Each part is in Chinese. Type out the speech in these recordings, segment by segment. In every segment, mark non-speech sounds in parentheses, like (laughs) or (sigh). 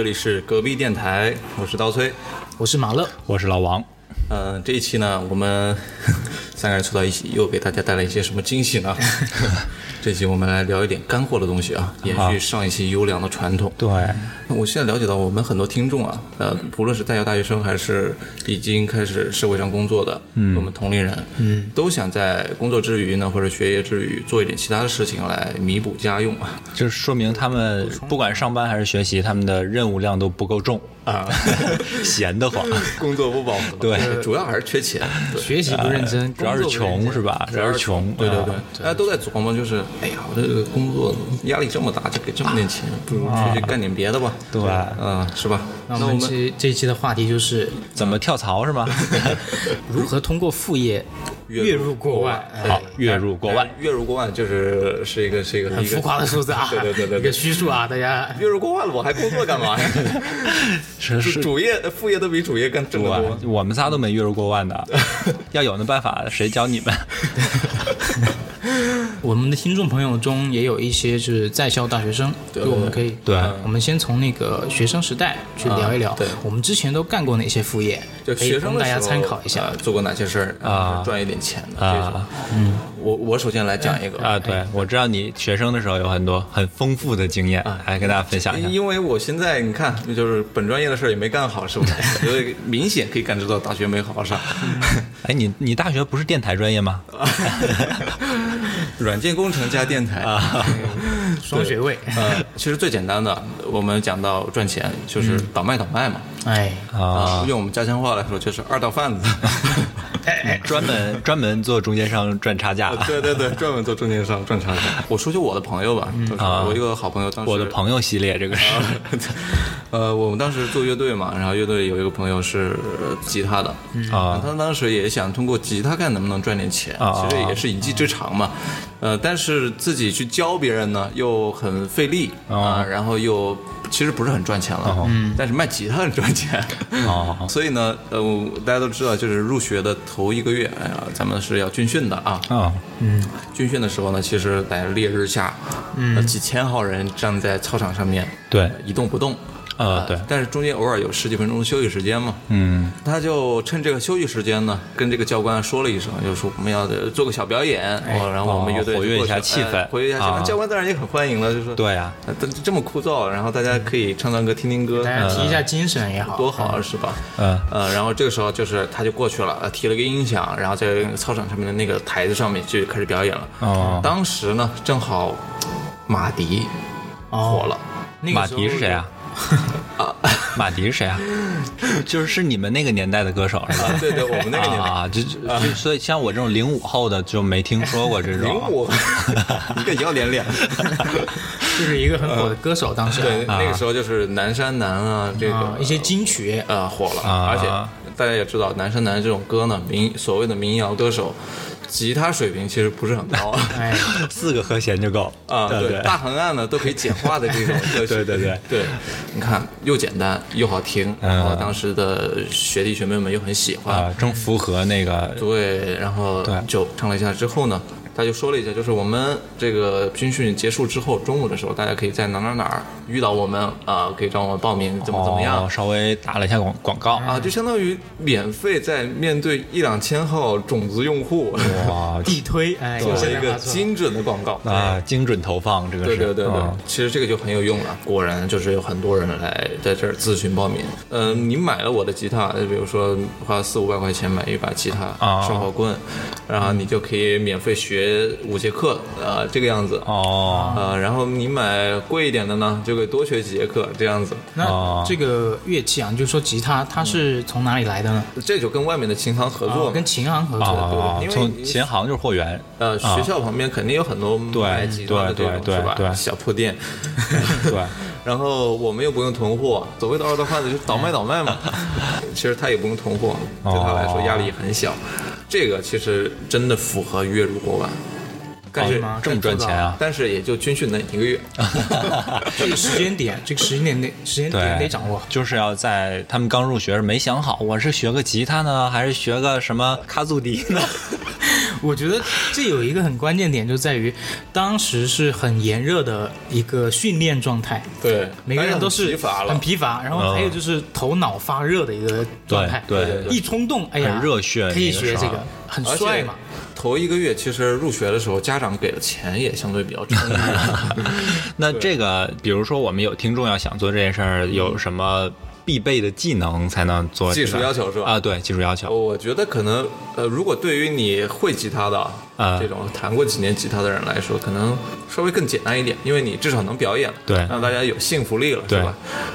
众，这里是隔壁电台，我是刀崔。我是马乐，我是老王。嗯、这一期呢，我们 (laughs) 三个人凑到一起，又给大家带来一些什么惊喜呢？(laughs) 这期我们来聊一点干货的东西啊，延续上一期优良的传统。对，我现在了解到，我们很多听众啊，呃，不论是在校大学生，还是已经开始社会上工作的，嗯，我们同龄人，嗯，都想在工作之余呢，或者学业之余，做一点其他的事情来弥补家用啊。就是说明他们不管上班还是学习，他们的任务量都不够重啊，(laughs) 闲得慌。工作不饱和，对。主要还是缺钱，学习不认真，主要是工作不认真。穷是吧？主要是穷。对对对。啊，大家都在琢磨，就是哎呀，我这个工作压力这么大，就给这么点钱，不如出去干点别的吧，对，啊，是吧？那我们这这一期的话题就是怎么跳槽是吗？(laughs) 如何通过副业 (laughs) 月入过万。哎好，月入过万。月入过万就是是一个是一个很浮夸的数字啊，(laughs) 对对对一个虚数啊，大家月入过万了，我还工作干嘛是。主业副业都比主业更挣得多。我们仨都没月入过万的，要有那办法，谁教你们？(laughs) 我们的听众朋友中也有一些就是在校大学生，对。就我们可以对。我们先从那个学生时代去聊一聊，啊对。我们之前都干过哪些副业，就可以供大家学生时候参考一下。呃。做过哪些事儿啊。赚一点钱的这种。啊。嗯，我我首先来讲一个啊，对，我知道你学生的时候有很多很丰富的经验，来跟大家分享一下。因为我现在你看，就是本专业的事儿也没干好，是不是？所以明显可以感知到大学没好好上。(laughs) 哎，你你大学不是电台专业吗？(laughs) 软件工程加电台啊，(laughs) 双学位，呃，其实最简单的，我们讲到赚钱就是倒卖倒卖嘛。哎，啊，用我们家乡话来说就是二道贩子。(laughs) 专门 (laughs) 专门做中间商赚差价。对对对，专门做中间商赚差价。我说句我的朋友吧，就是我一个好朋友，当时我的朋友系列这个是，(laughs) 呃，我们当时做乐队嘛，然后乐队有一个朋友是呃吉他的，啊。他当时也想通过吉他看能不能赚点钱，啊其实也是一技之长嘛，呃，但是自己去教别人呢又很费力啊，然后又其实不是很赚钱了，但是卖吉他很赚钱，哦。(laughs) 所以呢，呃，大家都知道，就是入学的头一个月，哎呀，咱们是要军训的啊，啊军训的时候呢，其实在烈日下，嗯，几千号人站在操场上面，对。一动不动。呃对，但是中间偶尔有十几分钟的休息时间嘛，嗯他就趁这个休息时间呢，跟这个教官说了一声，就说我们要做个小表演，哦，然后我们乐队就活跃一下气氛哎活跃一下气氛。啊教官当然也很欢迎了，就说对啊，呃这这么枯燥，然后大家可以唱唱歌、听听歌，大家提一下精神也好，多好啊，是吧？嗯呃，然后这个时候就是他就过去了，呃提了个音响，然后在操场上面的那个台子上面就开始表演了。哦当时呢，正好马迪火了。马迪是谁啊？(laughs) 马迪是谁啊？(laughs) 就是是你们那个年代的歌手是吧？(laughs) 对对，我们那个年代。啊，就就就所以像我这种零五后的就没听说过这种。零五，一个要脸脸。就是一个很火的歌手，当时对，那个时候就是南山南啊，这个啊一些金曲，啊火了，啊而且大家也知道，南山南这种歌呢，民所谓的民谣歌手，吉他水平其实不是很高。(laughs) 四个和弦就够。啊，对对，大横按呢都可以简化的这种歌曲，(laughs) 对对对。对，你看又简单又好听，嗯。然后当时的学弟学妹们又很喜欢，啊，正符合那个对，然后就唱了一下之后呢，他就说了一下，就是我们这个军训结束之后，中午的时候，大家可以在哪哪哪儿遇到我们啊、可以找我们报名，怎么怎么样。哦稍微打了一下广广告啊，就相当于免费在面对一两千号种子用户，哇 (laughs) 地推，哎，做了一个精准的广告。啊，精准投放这个是对对对对，嗯其实这个就很有用了。果然就是有很多人来在这儿咨询报名。嗯、你买了我的吉他，呃比如说花四五百块钱买一把吉他、啊生活棍，然后你就可以免费学五节课，呃，这个样子。哦呃，然后你买贵一点的呢，就可以多学几节课，这样子。那哦这个乐器啊，你就说吉他，它是从哪里来的呢？这就跟外面的琴行合作嘛，跟琴行合作。对因为从琴行就是货源呃，学校旁边肯定有很多对卖吉他的这种对对是吧？对小破店。对 (laughs) (laughs) 然后我们又不用囤货，所谓的二道贩子就是倒卖倒卖嘛。(laughs) 其实他也不用囤货，对他来说压力很小。这个其实真的符合月入过万，干什么这么赚钱啊？但是也就军训那一个月。(laughs) 这个时间点，这个时间点得时间点，得掌握。就是要在他们刚入学时没想好，我是学个吉他呢，还是学个什么卡祖笛呢？我觉得这有一个很关键点，就在于当时是很炎热的一个训练状态，对，每个人都是疲乏了很。疲乏，然后还有就是头脑发热的一个状态，对对一冲动，哎呀，很热血可以学这个，很帅嘛。头一个月其实入学的时候，家长给的钱也相对比较充裕。(laughs) 那这个，比如说我们有听众要想做这件事儿，有什么必备的技能才能做？技术要求是吧啊，对，技术要求。我觉得可能呃，如果对于你会吉他的啊。这种弹过几年吉他的人来说，可能稍微更简单一点，因为你至少能表演了，对。让大家有信服力了，对。是吧？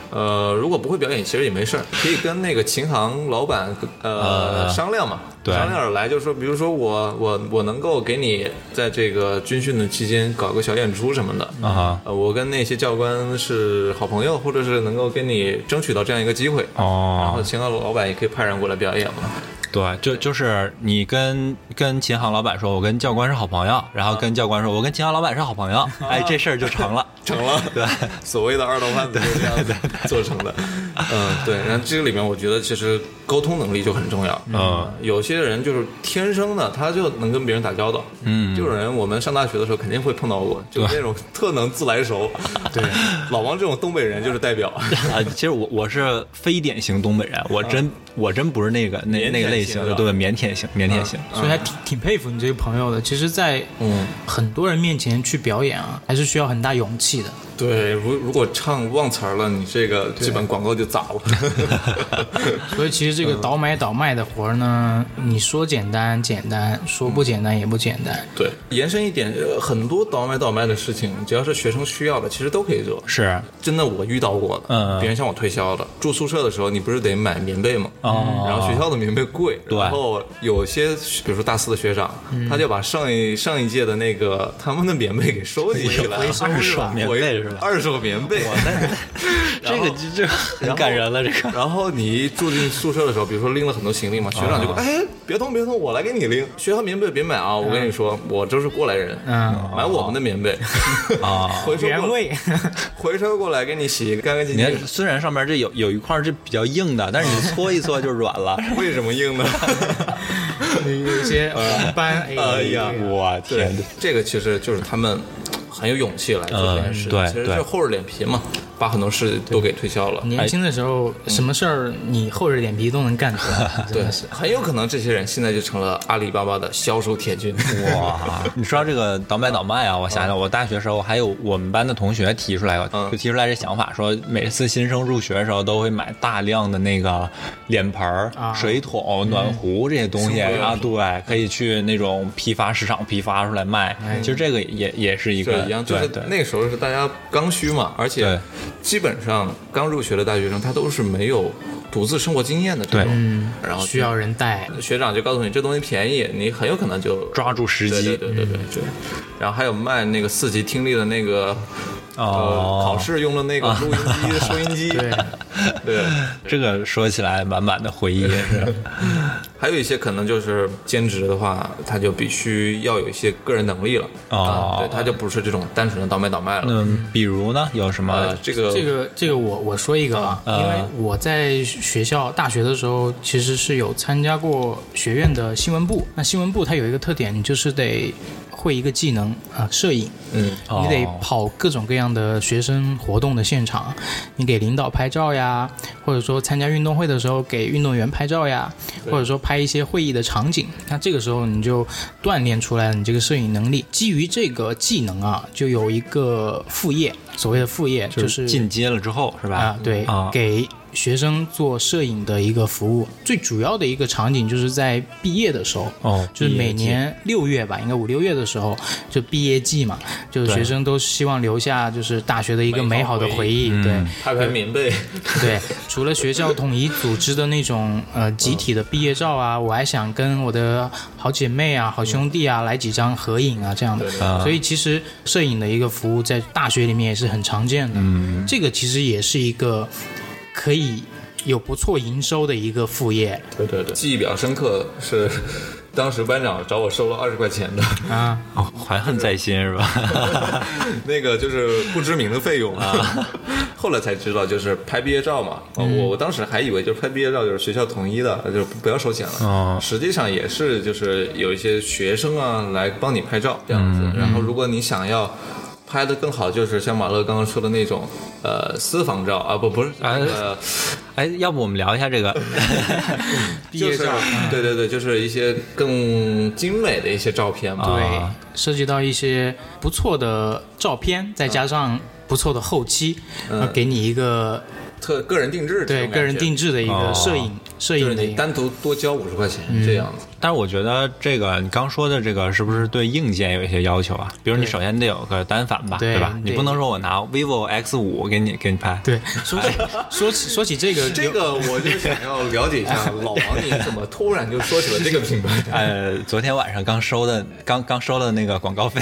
呃，如果不会表演，其实也没事儿，可以跟那个琴行老板呃呃商量嘛，对。商量着来，就是说，比如说我我我能够给你在这个军训的期间搞个小演出什么的，啊呃，我跟那些教官是好朋友，或者是能够跟你争取到这样一个机会哦，然后哦，琴行老板也可以派人过来表演嘛。对，就就是你跟跟琴行老板说，我跟教官是好朋友，然后跟教官说，我跟琴行老板是好朋友，哎，这事儿就成了。(laughs) 成了，对，所谓的二道贩子就是这样子做成的。嗯，对。然后这个里面，我觉得其实沟通能力就很重要。嗯，有些人就是天生的，他就能跟别人打交道。嗯，这种人我们上大学的时候肯定会碰到过，就是那种特能自来熟。(laughs) 对，老王这种东北人就是代表。(laughs) 啊，其实我我是非典型东北人，我真我真不是那个那那个类型的，对，腼腆型，腼腆型。所以还挺挺佩服你这个朋友的。其实，在嗯很多人面前去表演啊，还是需要很大勇气的。对，如如果唱忘词儿了，你这个基本广告就砸了。(laughs) 所以其实这个倒买倒卖的活儿呢，你说简单简单，说不简单也不简单。对，延伸一点，呃很多倒买倒卖的事情，只要是学生需要的，其实都可以做。是真的我遇到过的，嗯别人向我推销的。住宿舍的时候，你不是得买棉被吗？哦然后学校的棉被贵，对然后有些比如说大四的学长，他就把上一上一届的那个他们的棉被给收集起来了，二手棉被是吧？二手棉被。(laughs) 这个就就很感人了，这个。(laughs) 然后你一住进宿舍的时候，比如说拎了很多行李嘛，学长就说：“哎，别动别动，我来给你拎。学校棉被别买啊，我跟你说，我这是过来人，嗯买我们的棉被啊 (laughs) 回收过原味，回收过来给你洗干干净你净。看，虽然上面这有有一块是比较硬的，但是你搓一搓就软了。为什么硬呢？有一些黄斑。哎哎呀我天，，这个其实就是他们很有勇气来做这件事，其实对是厚着脸皮嘛，把很多事都给推销了。年轻的时候，什么事儿你厚着脸皮都能干出来，(laughs) 真对的是。，很有可能这些人现在就成了阿里巴巴的销售铁军。哇！你说到这个倒买倒卖啊，我想想，我大学时候还有我们班的同学提出来就提出来这想法，说每次新生入学的时候都会买大量的那个脸盆儿、啊水桶、暖壶这些东西啊，对，可以去那种批发市场批发出来卖。其实这个也也是一个这一样，就是那个时候是大家刚需嘛，而且基本上刚入学的大学生他都是没有独自生活经验的这种，嗯，然后需要人带。学长就告诉你这东西便宜，你很有可能就抓住时对机对对对对对。然后还有卖那个四级听力的那个。考试用的那个录音机、收音机，对 (laughs) 对，这个说起来满满的回忆是。(laughs) 还有一些可能就是兼职的话，他就必须要有一些个人能力了哦啊，对，他就不是这种单纯的倒卖倒卖了。嗯，比如呢，有什么呃，？这个这个这个我我说一个啊，嗯因为我在学校大学的时候，其实是有参加过学院的新闻部。那新闻部它有一个特点，你就是得会一个技能啊，摄影。嗯，你得哦跑各种各样的学生活动的现场，你给领导拍照呀，或者说参加运动会的时候给运动员拍照呀，或者说拍一些会议的场景。那这个时候你就锻炼出来了你这个摄影能力。基于这个技能啊，就有一个副业，所谓的副业就是进阶了之后是吧？啊，对，啊给学生做摄影的一个服务。最主要的一个场景就是在毕业的时候，哦就是每年六月吧，应该五六月的时候，就毕业季嘛，就是学生都希望留下就是大学的一个美好的回忆，对。嗯拍拍棉被，对，除了学校统一组织的那种呃集体的毕业照啊，我还想跟我的好姐妹啊、好兄弟啊来几张合影啊这样的。啊所以其实摄影的一个服务在大学里面也是很常见的。嗯，这个其实也是一个可以有不错营收的一个副业。对对对，记忆比较深刻是 (laughs) 当时班长找我收了二十块钱的，啊，哦，怀恨在心是吧？(laughs) 那个就是不知名的费用啊。(laughs) 后来才知道，就是拍毕业照嘛。我我当时还以为就是拍毕业照就是学校统一的，就是不要收钱了。哦实际上也是就是有一些学生啊来帮你拍照这样子。然后如果你想要。拍的更好，就是像马乐刚刚说的那种，呃，私房照啊，不不是，啊呃，哎，要不我们聊一下这个？(laughs) 毕业照就是对对对，就是一些更精美的一些照片嘛。对啊，涉及到一些不错的照片，再加上不错的后期，嗯给你一个特个人定制这对个人定制的一哦个摄影摄影单独多交五十块钱这样子。但是我觉得这个你刚说的这个是不是对硬件有一些要求啊？比如你首先得有个单反吧，对吧？你不能说我拿 vivo X 五给你给你拍，对，(laughs) 说起说起说起这个，(laughs) 这个我就想要了解一下，老王你怎么突然就说起了这个品牌？(laughs) 呃，昨天晚上刚收的，刚刚收了那个广告费。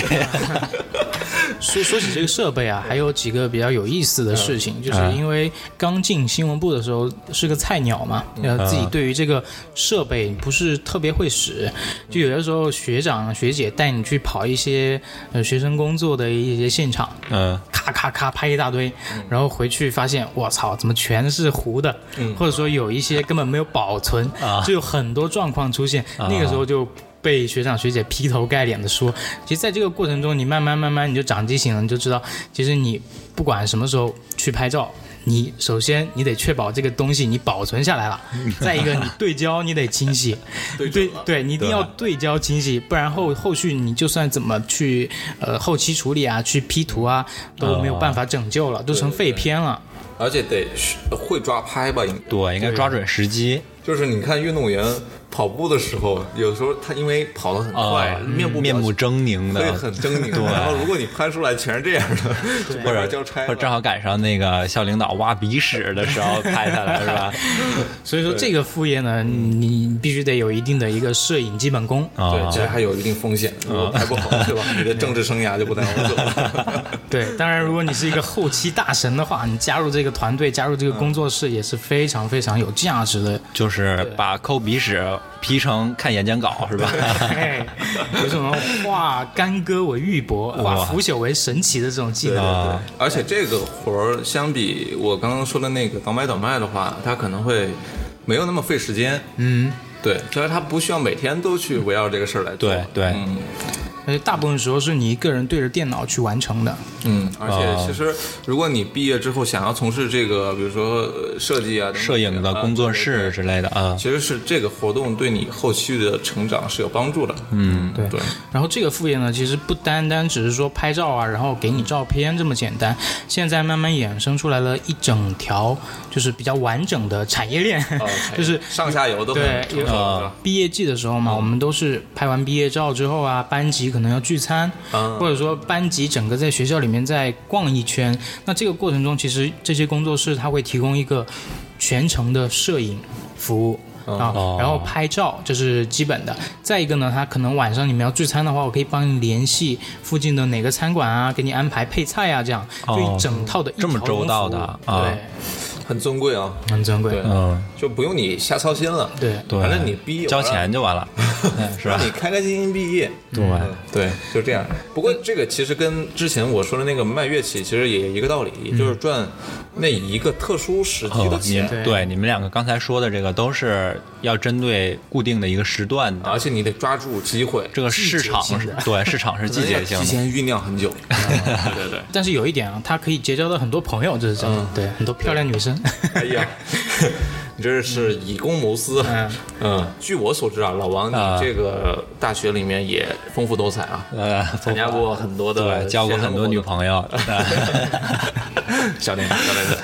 说说起这个设备啊，还有几个比较有意思的事情，就是因为刚进新闻部的时候是个菜鸟嘛，呃，自己对于这个设备不是特别会使，就有的时候学长学姐带你去跑一些呃学生工作的一些现场，嗯，咔咔咔拍一大堆，然后回去发现，我操，怎么全是糊的？或者说有一些根本没有保存，就有很多状况出现。那个时候就被学长学姐劈头盖脸的说，其实在这个过程中，你慢慢慢慢你就长记性了，你就知道，其实你不管什么时候去拍照。你首先你得确保这个东西你保存下来了，再一个你对焦你得清晰，对对，你一定要对焦清晰，不然后后续你就算怎么去呃后期处理啊，去 P 图啊，都没有办法拯救了，都成废片了。而且得会抓拍吧，应对，应该抓准时机。就是你看运动员跑步的时候，有时候他因为跑得很快，啊面部面目狰狞的很狰狞。然后如果你拍出来全是这样的，或者交差或者正好赶上那个校领导挖鼻屎的时候拍下来，是吧？(laughs) 所以说这个副业呢，你必须得有一定的一个摄影基本功。啊对，其实还有一定风险，如果拍不好，对吧？你的政治生涯就不太好走了。(laughs) 对，当然如果你是一个后期大神的话，你加入这个团队，加入这个工作室也是非常非常有价值的。就是把抠鼻屎 P 成看演讲稿，是吧？嘿，有什么化干戈为玉帛，(laughs) 化腐朽为神奇的这种技能。对，而且这个活儿相比我刚刚说的那个倒买倒卖的话，它可能会没有那么费时间。嗯，对，所以它不需要每天都去围绕这个事儿来做。对对嗯而且大部分时候是你一个人对着电脑去完成的。嗯，而哦且其实如果你毕业之后想要从事这个，比如说呃设计啊、摄影的工作啊室之类的啊。其实是这个活动对你后续的成长是有帮助的。嗯，对。对，然后这个副业呢，其实不单单只是说拍照啊，然后给你照片这么简单，现在慢慢衍生出来了一整条就是比较完整的产业链，哦 (laughs) 就是上下游都很对有成熟，是吧？毕业季的时候嘛，我们都是拍完毕业照之后啊，班级可能要聚餐，嗯。或者说班级整个在学校里面再逛一圈。那这个过程中，其实这些工作室它会提供一个全程的摄影服务。啊哦，然后拍照这是基本的。再一个呢，他可能晚上你们要聚餐的话，我可以帮你联系附近的哪个餐馆啊，给你安排配菜啊，这样就一整套的一这么周到的啊对，很尊贵啊。很尊贵。嗯，就不用你瞎操心了。对对，反正你毕业交钱就完了，(laughs) 是吧？你开开心心毕业。对嗯对，就这样。不过这个其实跟之前我说的那个卖乐器其实也一个道理，也就是赚那一个特殊时期的钱，对对你们两个刚才说的这个都是要针对固定的一个时段的，而且你得抓住机会，这个市场是对市场是季节性的，提前酝酿很久。(laughs) 对对对。但是有一点啊，他可以结交到很多朋友，这是真的。对，很多漂亮女生。哎呀，你这是以公谋私。嗯嗯，据我所知啊，老王，啊你这个大学里面也丰富多彩啊，呃，参加过很多的对，交过很多女朋友，(laughs) 小点小点子，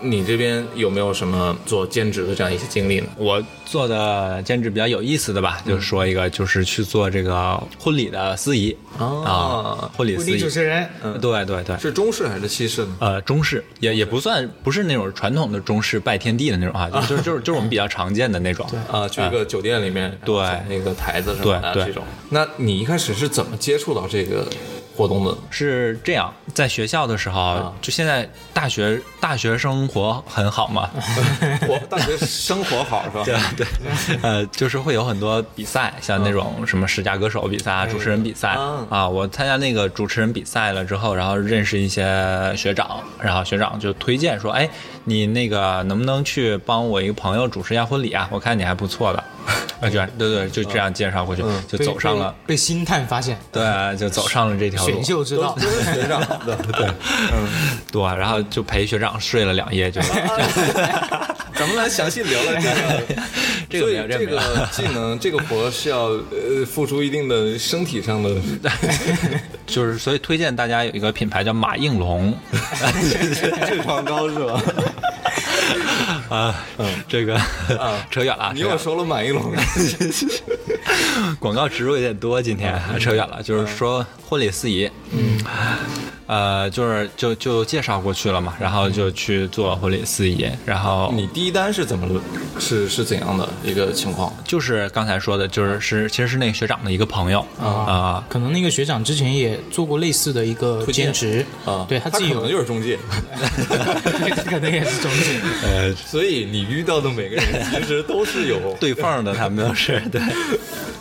你这边有没有什么做兼职的这样一些经历呢？我做的兼职比较有意思的吧，就是说一个就是去做这个婚礼的司仪啊，婚礼司仪主，持人，对对对。是中式还是西式呢？呃，中式也也不算，不是那种传统的中式拜天地的那种啊，就就是就是就是我们比较常见的那种。啊，去一个酒店里面，对那个台子什么的这种。那你一开始是怎么接触到这个活动的？是这样，在学校的时候，就现在大学大学生活很好嘛，(laughs) 我大学生活好是吧？对对，呃，就是会有很多比赛，像那种什么十佳歌手比赛啊、主持人比赛嗯啊。我参加那个主持人比赛了之后，然后认识一些学长，然后学长就推荐说：“哎，你那个能不能去帮我一个朋友主持一下婚礼啊？我看你还不错的。” (laughs) 啊，就对对，就这样介绍过去，就走上了，被被星探发现，对，就走上了这条选。秀之道都。是学长的，对，(laughs) 对，然后就陪学长睡了两夜，就 (laughs) 咱们来详细聊聊这个。这个技能，这个活是要呃付出一定的身体上的。就是所以推荐大家有一个品牌叫马应龙，痔疮膏是吧？啊，这个 (laughs) 扯远了，你又说了满意龙，(laughs) 广告植入有点多，今天 (laughs) 扯远了，就是说婚礼司仪，嗯，呃，就是就就介绍过去了嘛，然后就去做婚礼司仪，然后你第一单是怎么是是怎样的一个情况？就是刚才说的，就是是其实是那个学长的一个朋友。啊，可能那个学长之前也做过类似的一个兼职啊，对他自己有。可能，就是中介，(laughs) 可能也是中介。呃，所以你遇到的每个人 (laughs) 其实都是有。对缝的，他们都是对。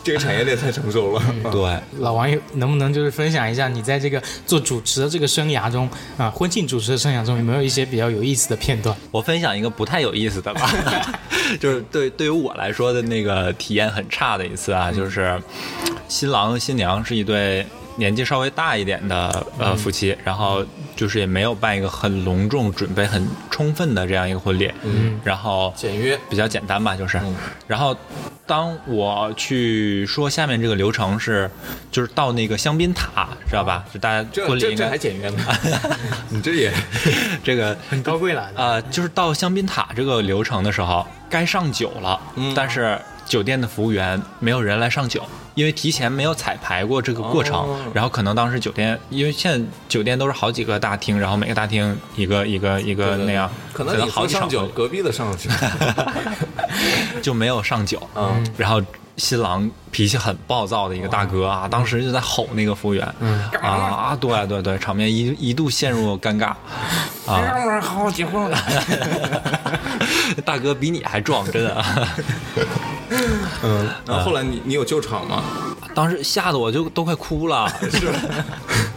这个产业链太成熟了。对。老王能不能就是分享一下你在这个做主持的这个生涯中啊，婚庆主持的生涯中有没有一些比较有意思的片段？我分享一个不太有意思的吧，(laughs) 就是对对于我来说的那个体验很差的一次啊，就是新郎新娘是一对年纪稍微大一点的呃夫妻，然后就是也没有办一个很隆重、准备很充分的这样一个婚礼，嗯，然后简约。比较简单吧，就是，然后当我去说下面这个流程是，就是到那个香槟塔，知道吧？就大家婚礼应该还简约吗，(laughs) 你这也 (laughs) 这个很高贵了，呃，就是到香槟塔这个流程的时候，该上酒了，嗯。但是酒店的服务员没有人来上酒，因为提前没有彩排过这个过程，哦然后可能当时酒店，因为现在酒店都是好几个大厅，然后每个大厅一个一个一个那样，可能你好几场说上酒，(laughs) 隔壁的上去。(laughs) 就没有上酒，嗯，然后。新郎脾气很暴躁的一个大哥啊，当时就在吼那个服务员，啊啊，对对对，场面一一度陷入尴尬，啊，好好结婚了。(laughs) 大哥比你还壮，真的。(laughs) 嗯，然后后来你你有救场吗？当时吓得我就都快哭了，(laughs) 是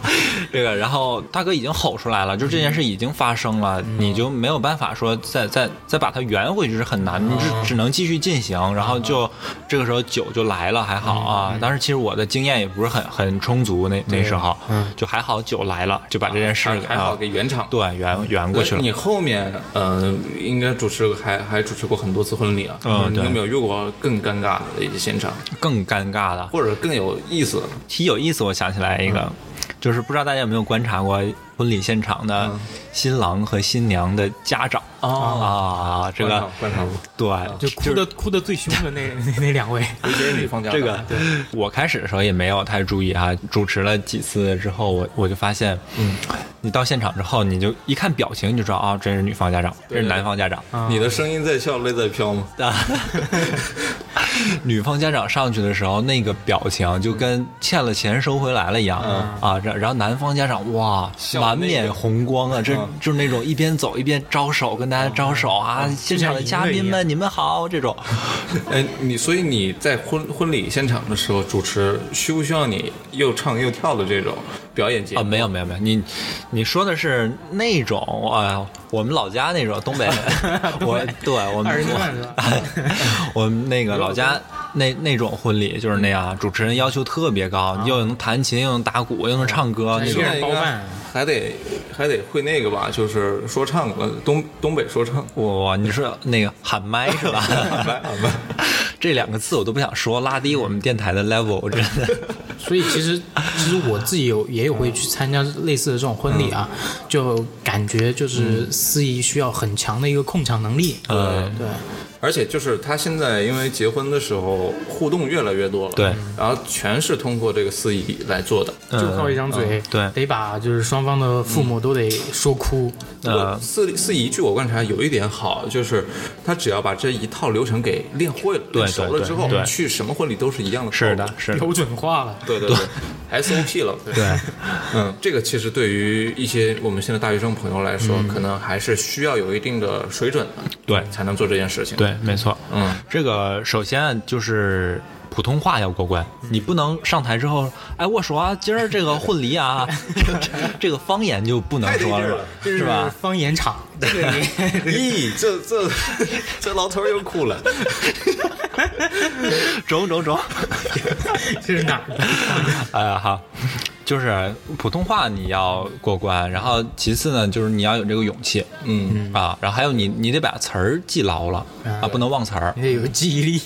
(laughs) 这个，然后大哥已经吼出来了，就这件事已经发生了，你就没有办法说再再再把它圆回去是很难，你只只能继续进行，然后就这个时候酒就来了，还好啊。当时其实我的经验也不是很很充足，那那时候就还好酒来了，就把这件事还还好啊给圆场。对圆圆过去了。你后面呃，应该主持还还主持过很多次婚礼啊。嗯对你有没有遇过更尴尬的一些现场，更尴尬的，或者更有意思的？提有意思，我想起来一个，就是不知道大家有没有观察过婚礼现场的新郎和新娘的家长。哦。啊，这个观察过，对，就哭的哭的最凶的那 (laughs) 那那两位，尤其是女方家长这个我开始的时候也没有太注意啊，主持了几次之后，我我就发现，嗯，你到现场之后，你就一看表情你就知道啊，这是女方家长，这是男方家长。你的声音在笑，泪在飘吗？啊，(laughs) 女方家长上去的时候，那个表情就跟欠了钱收回来了一样、啊。然然后男方家长哇，笑那个满面红光啊，这嗯。就是那种一边走一边招手，跟大家招手啊，现场的嘉宾们你们好这种。(laughs) 哎，你所以你在婚婚礼现场的时候主持，需不需要你又唱又跳的这种表演节目？啊，没有没有没有，你你说的是那种啊，我们老家那种东北，(laughs) 我对我们？(laughs) 我们那个老家那那种婚礼就是那样，主持人要求特别高，又能弹琴，又能打鼓，又能唱歌，那种。包办还得还得会那个吧，就是说唱，呃，东东北说唱。哇，你说那个喊麦是吧？喊 (laughs) 麦喊麦，(laughs) 这两个字我都不想说，拉低我们电台的 level，真的。(laughs) 所以其实其实我自己有也有会去参加类似的这种婚礼啊，就感觉就是司仪需要很强的一个控场能力。呃对，而且就是他现在因为结婚的时候互动越来越多了，对，然后全是通过这个司仪来做的。就靠一张嘴，对得把就是双方的父母都得说哭。不过司司仪据我观察有一点好，就是他只要把这一套流程给练会了、对练熟了之后去什么婚礼都是一样的。是的，是的。标准化了，对对对，SOP 了。对，嗯，这个其实对于一些我们现在大学生朋友来说，可能还是需要有一定的水准的，对才能做这件事情。，对，没错。嗯，这个首先就是普通话要过关，你不能上台之后，哎，我说啊，今儿这个婚礼啊，(laughs) 这个方言就不能说了，是吧？方言场，(laughs) 咦，这这这老头又哭了。中 (laughs) 中中，这是哪儿的？哎呀哈，就是普通话你要过关，然后其次呢，就是你要有这个勇气。嗯，啊，然后还有你你得把词儿记牢了啊，不能忘词儿。你，得有记忆力，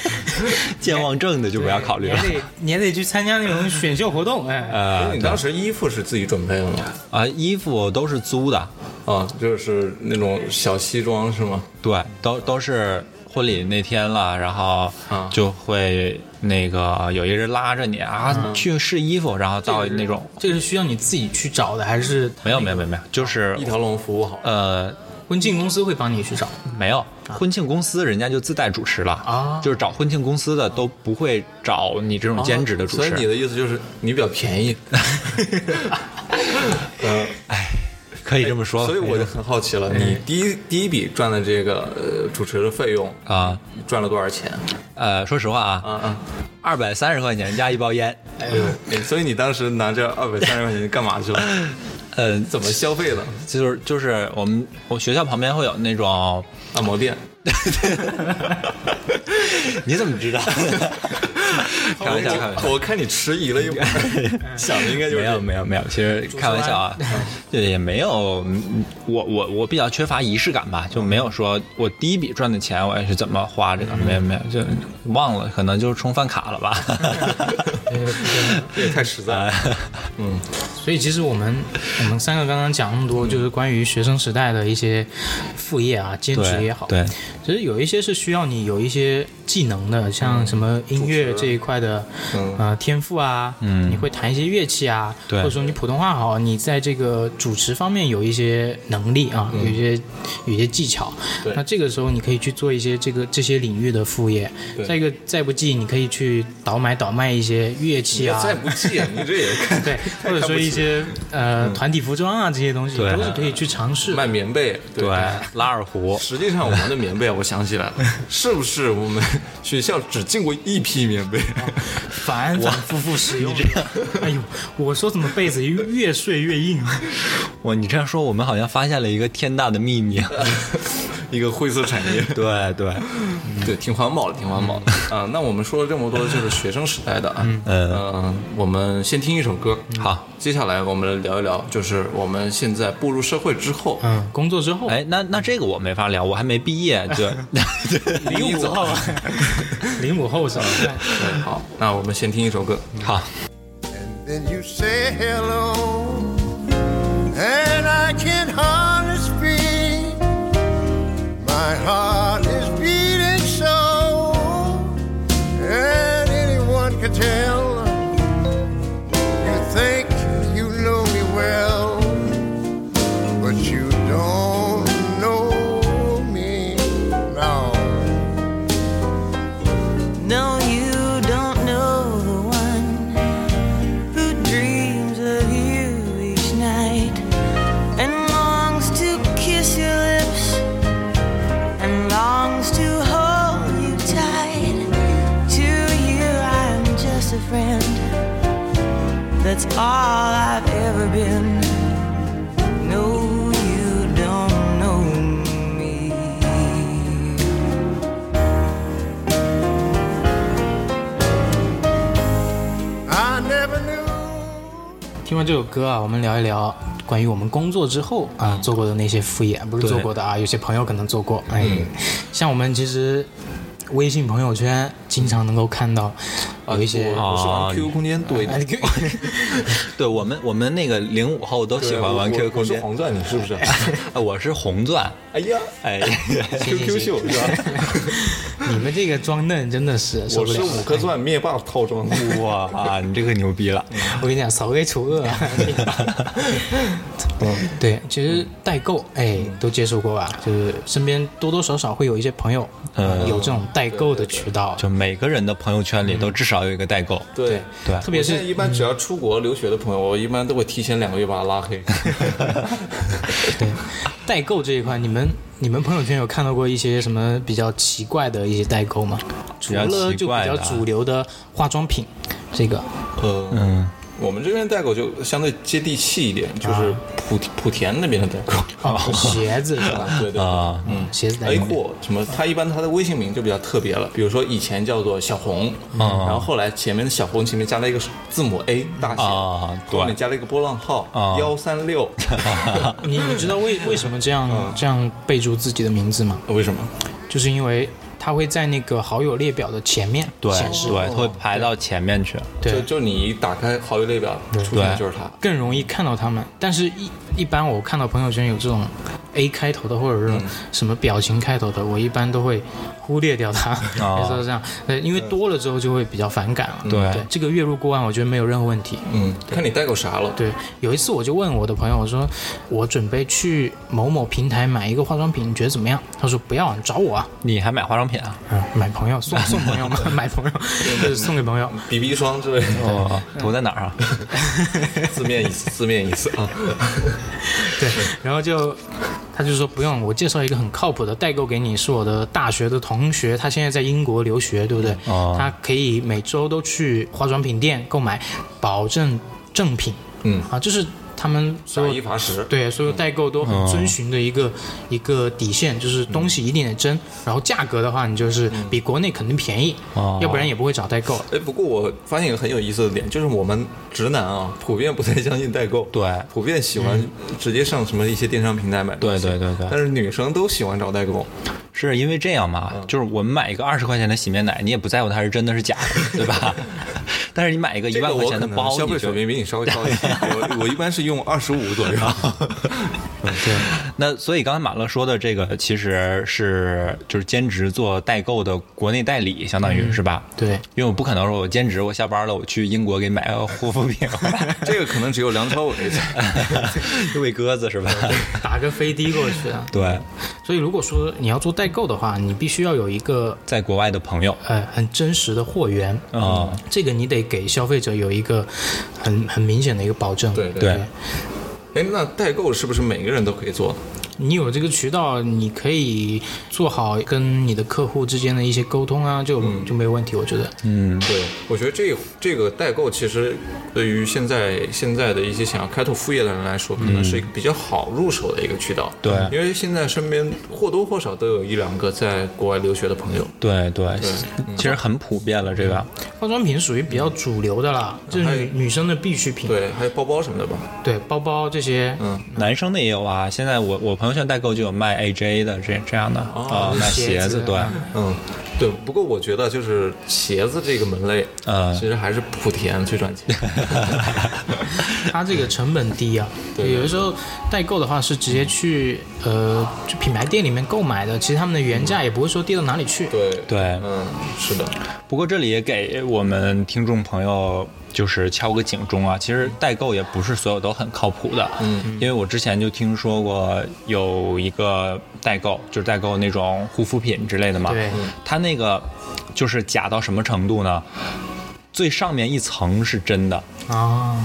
(laughs) 健忘症的就不要考虑了。你还。得你还得去参加那种选秀活动，哎，(laughs) 呃你当时衣服是自己准备的吗？啊，衣服都是租的，啊，就是那种小西装是吗？对，都都是婚礼那天了，然后啊就会那个有一个人拉着你啊去试衣服，然后到那种这个是需要你自己去找的，还是没有没有没有没有，就是一条龙服务好。呃婚庆公司会帮你去找？没有婚庆公司人家就自带主持了啊就是找婚庆公司的都不会找你这种兼职的主持所以你，的意思就是你比较便宜。嗯 (laughs) (laughs) (laughs) 可以这么说。所以我就很好奇了，你第一第一笔赚的这个呃主持的费用啊赚了多少钱？呃，说实话啊，嗯嗯！二百三十块钱加一包烟，哎呦，哎所以你当时拿这二百三十块钱干嘛去了？(laughs) 呃，怎么消费的？就是就是我们我学校旁边会有那种，按摩店。(laughs) 你怎么知道？(laughs) 开玩笑，开玩笑。我看你迟疑了一会儿，(laughs) 想的应该就是没有没有没有，其实开玩笑啊，对，也没有，嗯我我我比较缺乏仪式感吧，就没有说我第一笔赚的钱我也是怎么花这个，没有没有，就忘了，可能就是充饭卡了吧。(laughs) 这也太实在了。嗯，所以其实我们我们三个刚刚讲那么多，就是关于学生时代的一些副业啊、兼职也好，对，其实有一些是需要你有一些技能的，像什么音乐这一块的，嗯。呃，天赋啊，嗯。你会弹一些乐器啊，对。或者说你普通话好，你在这个主持方面有一些能力啊，有一些有一些技巧，那这个时候你可以去做一些这个这些领域的副业。对。再一个，再不济，你可以去倒买倒卖一些乐器啊，再不济啊，你这也看 (laughs) 对，(laughs) 或者说一些呃团体服装啊这些东西，都是可以去尝试。卖棉被，对，拉二胡，实际上，我们的棉被，我想起来了，(laughs) 是不是我们学校只进过一批棉被？反反复复使用。哎呦，我说怎么被子越越睡越硬？哇，你这样说，我们好像发现了一个天大的秘密。一个灰色产业，(laughs) 对对，对，挺环保的，挺环保的啊。那我们说了这么多，就是学生时代的啊。嗯呃我们先听一首歌，好。接下来我们聊一聊，就是我们现在步入社会之后，嗯，工作之后，哎，那那这个我没法聊，我还没毕业，(laughs) 对零五后，(laughs) 零五后是吧？对，好，那我们先听一首歌。好。Then you say hello, and I can hardly speak. My heart is beating so, and anyone can tell. 听完这首歌啊，我们聊一聊关于我们工作之后啊做过的那些副业，不是做过的啊，有些朋友可能做过。哎，像我们其实微信朋友圈经常能够看到有一些。我是 QQ 空间多一哎点。对 (laughs) 我们，我们那个零五后都喜欢玩 QQ 空间。我是红钻，你是不是？呃 (laughs) 我是红钻，哎呀，哎，QQ 秀是吧？(laughs) (laughs) 你们这个装嫩真的是受我是不了。五颗钻灭霸套装的。(laughs) 哇啊，你这个牛逼了！我跟你讲，扫黑除恶啊。(laughs) 对，其实代购，哎，都接触过吧？就是身边多多少少会有一些朋友，嗯有这种代购的渠道。就每个人的朋友圈里都至少有一个代购。对对特别我现在是一般只要出国留学的朋友，我一般都会提前两个月把他拉黑。对代购这一块，你们你们朋友圈有看到过一些什么比较奇怪的一些代购吗？除了就比较主流的化妆品，这个。呃，嗯，我们这边代购就相对接地气一点，就是莆莆田那边的代购。(laughs) 哦，鞋子是吧？(laughs) 对对啊，嗯，鞋子代 A 购。货什么，他一般他的微信名就比较特别了，比如说以前叫做小红，然后后来前面的小红前面加了一个字母 A 大写，后面加了一个波浪号啊幺三六，(laughs) 你你知道为为什么这样这样备注自己的名字吗？为什么？就是因为它会在那个好友列表的前面对显示，对，它会排到前面去。对就就你一打开好友列表出现的就是它。更容易看到他们。但是一一般我看到朋友圈有这种 A 开头的或者是什么表情开头的，我一般都会忽略掉它。哦 (laughs) 就是这样，呃，因为多了之后就会比较反感了。对这个月入过万，我觉得没有任何问题。嗯，看你代购啥了。对，有一次我就问我的朋友，我说我准备去某某平台买一个化妆品，你觉得怎么样？他说不要，你找我啊。你还买化妆品啊？嗯，买朋友送 (laughs) 送朋友嘛，(laughs) 买朋友就是送给朋友。BB 霜之类的，哦，涂在哪儿啊？字面意思，字面意思啊。(laughs) 对，然后就他就说不用，我介绍一个很靠谱的代购给你，是我的大学的同学，他现在在英国留学，对不对？哦。他可以每周都去化妆品店购买，保证正品。嗯，啊，就是他们所打有一罚十。对所有代购都很遵循的一个、一个底线，就是东西一定得真，然后价格的话，你就是比国内肯定便宜，哦要不然也不会找代购。哎，不过我发现一个很有意思的点，就是我们直男啊，普遍不太相信代购，对普遍喜欢直接上什么一些电商平台买东西。对对对对但是女生都喜欢找代购。是因为这样嘛？就是我们买一个二十块钱的洗面奶，你也不在乎它是真的是假的，(laughs) 对吧？(laughs) 但是你买一个一万块钱的包，消费水平比你稍微高一些，(laughs) 我我一般是用用二十五左右。对，那所以刚才马乐说的这个其实是就是兼职做代购的国内代理，相当于是吧？对，因为我不可能说我兼职，我下班了我去英国给买个护肤品，(laughs) 这个可能只有梁朝伟才。(laughs) 喂鸽子是吧？打个飞的过去啊。对，所以如果说你要做代购的话，你必须要有一个在国外的朋友呃很真实的货源，啊、这个你得给消费者有一个很很明显的一个保证。对对哎，那代购是不是每个人都可以做？你有这个渠道，你可以做好跟你的客户之间的一些沟通啊，就、就没有问题。我觉得，嗯，对，我觉得这这个代购其实对于现在现在的一些想要开拓副业的人来说，可能是一个比较好入手的一个渠道。对因为现在身边或多或少都有一两个在国外留学的朋友。对对，对其实很普遍了这个。化妆品属于比较主流的啦，就是女女生的必需品。对，还有包包什么的吧。对，包包这些，嗯，男生的也有啊，现在我我朋友圈代购就有卖 AJ 的这这样的啊、哦卖鞋子，对，嗯，对。不过我觉得就是鞋子这个门类，呃其实还是莆田最赚钱。(laughs) 它这个成本低啊。对有的时候代购的话是直接去呃就品牌店里面购买的，其实他们的原价也不会说低到哪里去。对，对嗯，是的，不过这里也给我们听众朋友就是敲个警钟啊，其实代购也不是所有都很靠谱的，嗯，因为我之前就听说过有一个代购，就是代购那种护肤品之类的嘛，对他那个就是假到什么程度呢？最上面一层是真的，啊，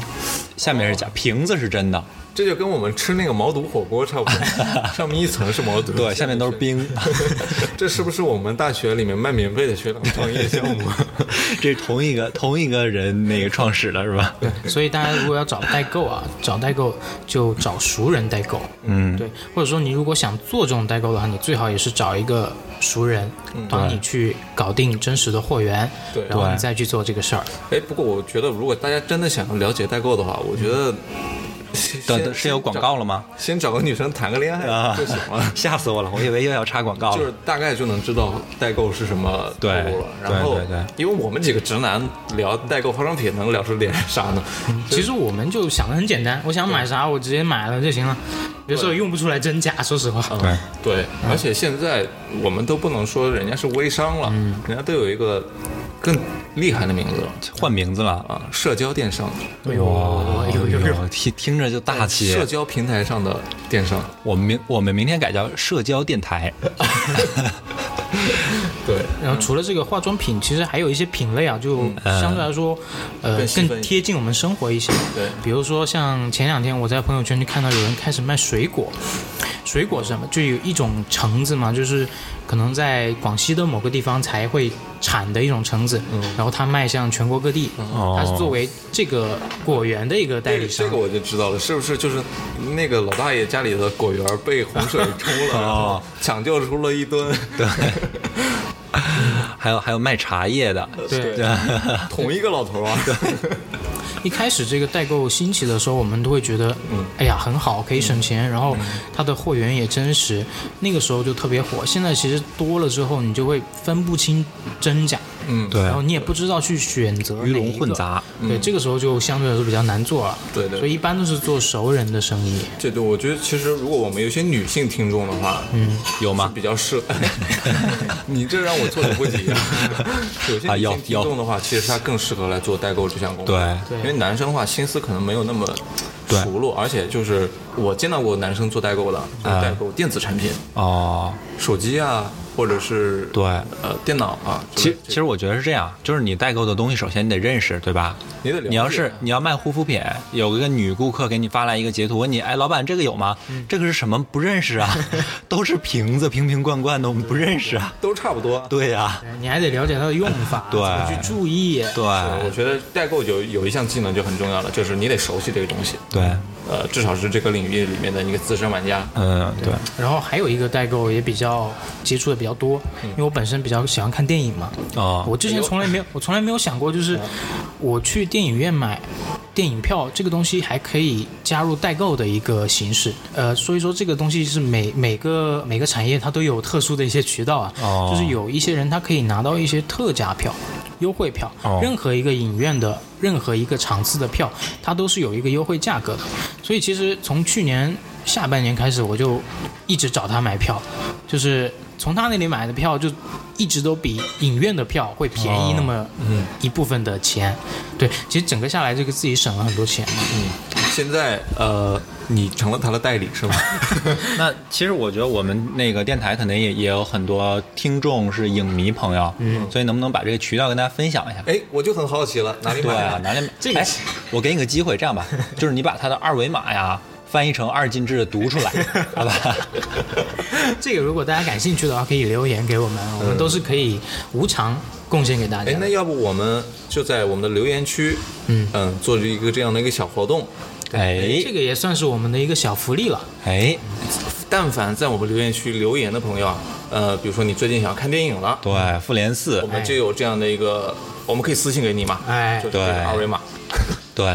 下面是假，瓶子是真的，这就跟我们吃那个毛肚火锅差不多，上面一层是毛肚，对，下面都是冰。(laughs) 这是不是我们大学里面卖免费的学长创业项目？(laughs) 这是同一个同一个人那个创始的是吧？对 (laughs) 所以大家如果要找代购啊，找代购就找熟人代购。嗯，对，或者说你如果想做这种代购的话，你最好也是找一个熟人，帮你去搞定真实的货源，对然后你再去做这个事儿。哎，不过我觉得，如果大家真的想要了解代购的话，我觉得等等是有广告了吗？先找个女生谈个恋爱啊就行了。(laughs) 吓死我了！我以为又要插广告了。就是大概就能知道代购是什么对了。然后，对对对因为我们几个直男聊代购化妆品，能聊出点啥呢？其实我们就想的很简单，我想买啥我直接买了就行了，有时候用不出来真假，说实话。对对，而且现在我们都不能说人家是微商了，人家都有一个更厉害的名字了换名字了。啊，社交电商，哎呦，有有有，哎呦听听着就大气。社交平台上的电商。我们明我们明天改叫社交电台。(laughs) 对，然后除了这个化妆品，其实还有一些品类啊，就相对来说，呃，更贴近我们生活一些。对比如说像前两天我在朋友圈就看到有人开始卖水果，水果是什么？就有一种橙子嘛，就是可能在广西的某个地方才会产的一种橙子，然后它卖向全国各地，它是作为这个果园的一个代理商。这个我就知道了，是不是？就是那个老大爷家里的果园被洪水冲了，(laughs) 然后抢救出了一吨，对，(laughs) 还有还有卖茶叶的，对，(laughs) 同一个老头啊，一开始这个代购兴起的时候，我们都会觉得，嗯。哎呀很好，可以省钱，然后它的货源也真实，那个时候就特别火。现在其实多了之后，你就会分不清真假，嗯，对然后你也不知道去选择鱼龙混杂。对，这个时候就相对来说比较难做了。对对所以一般都是做熟人的生意。这对我觉得其实如果我们有些女性听众的话，嗯，有吗？比较适合。(laughs) 你这让我措手不及啊！(laughs) 有些女性听众的话，其实她更适合来做代购这项工作。对对因为男生的话心思可能没有那么熟络，而且就是我见到过男生做代购的，就是代购电子产品，哦，手机啊，或者是对呃电脑啊。其其实我觉得是这样，就是你代购的东西，首先你得认识，对吧？你得了解你要是你要卖护肤品，有一个女顾客给你发来一个截图，问你，哎，老板这个有吗？嗯这个是什么？不认识啊，(laughs) 都是瓶子，瓶瓶罐罐的，我们不认识啊。都差不多。(laughs) 对呀、对你还得了解它的用法，(laughs) 对去注意。对我觉得代购有有一项技能就很重要了，就是你得熟悉这个东西。对，呃，至少是这个领域里面的一个资深玩家。嗯，对，然后还有一个代购也比较接触的比较多，因为我本身比较喜欢看电影嘛。哦，我之前从来没有，(laughs) 我从来没有想过，就是我去电影院买电影票这个东西还可以加入代购的一个形式。呃，所以说这个东西是每每个每个产业它都有特殊的一些渠道啊，哦就是有一些人他可以拿到一些特价票。优惠票，哦任何一个影院的任何一个场次的票，它都是有一个优惠价格的。所以其实从去年下半年开始，我就一直找他买票，就是从他那里买的票就一直都比影院的票会便宜那么一部分的钱。对，其实整个下来，这个自己省了很多钱嘛。现在呃，你成了他的代理是吗？(laughs) 那其实我觉得我们那个电台可能也也有很多听众是影迷朋友，嗯，所以能不能把这个渠道跟大家分享一下？哎，我就很好奇了，哪里买对啊，哪里买这个哎，我给你个机会，这样吧，就是你把他的二维码呀翻译成二进制读出来，(laughs) 好吧？这个如果大家感兴趣的话，可以留言给我们，我们都是可以无偿贡献给大家。那要不我们就在我们的留言区，嗯做一个这样的一个小活动。哎这个也算是我们的一个小福利了。哎，但凡在我们留言区留言的朋友啊，呃，比如说你最近想要看电影了，对，复联四我，们就有这样的一个，我们可以私信给你嘛，哎就是这个对二维码。对，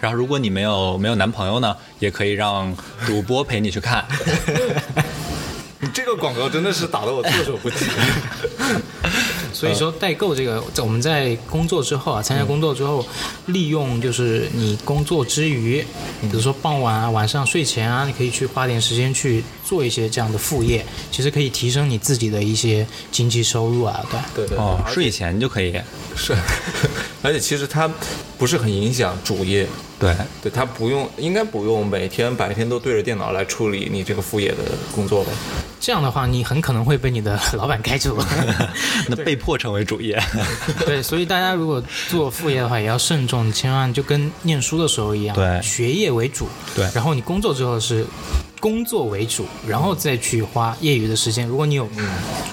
然后如果你没有没有男朋友呢，也可以让主播陪你去看。(laughs) 你这个广告真的是打得我措手不及。(laughs) 所以说代购这个，在我们在工作之后啊，参加工作之后，利用就是你工作之余，比如说傍晚啊、晚上睡前啊，你可以去花点时间去做一些这样的副业，其实可以提升你自己的一些经济收入啊，对。对对对哦，睡前就可以。是，(laughs) 而且其实它不是很影响主业，对，对他不用，应该不用每天白天都对着电脑来处理你这个副业的工作吧？这样的话，你很可能会被你的 (laughs) 老板开除。(laughs) 那被迫成为主业。对，所以大家如果做副业的话，也要慎重，千万就跟念书的时候一样，对学业为主，对然后你工作之后是工作为主，然后再去花业余的时间。如果你有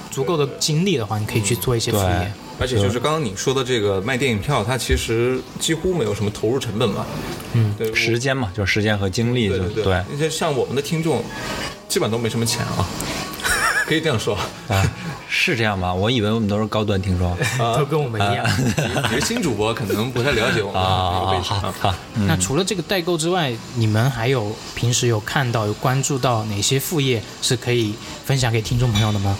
足够的精力的话，你可以去做一些副对业。而且就是刚刚你说的这个卖电影票，它其实几乎没有什么投入成本嘛。嗯，对，时间嘛，就是时间和精力就，对对对，那些像我们的听众，基本都没什么钱啊，(laughs) 可以这样说。啊，是是这样吗？我以为我们都是高端听众 (laughs) 都跟我们一样。(laughs) 你是新主播，可能不太了解我们啊。(laughs) 好好，那除了这个代购之外，你们还有平时有看到、有关注到哪些副业是可以分享给听众朋友的吗？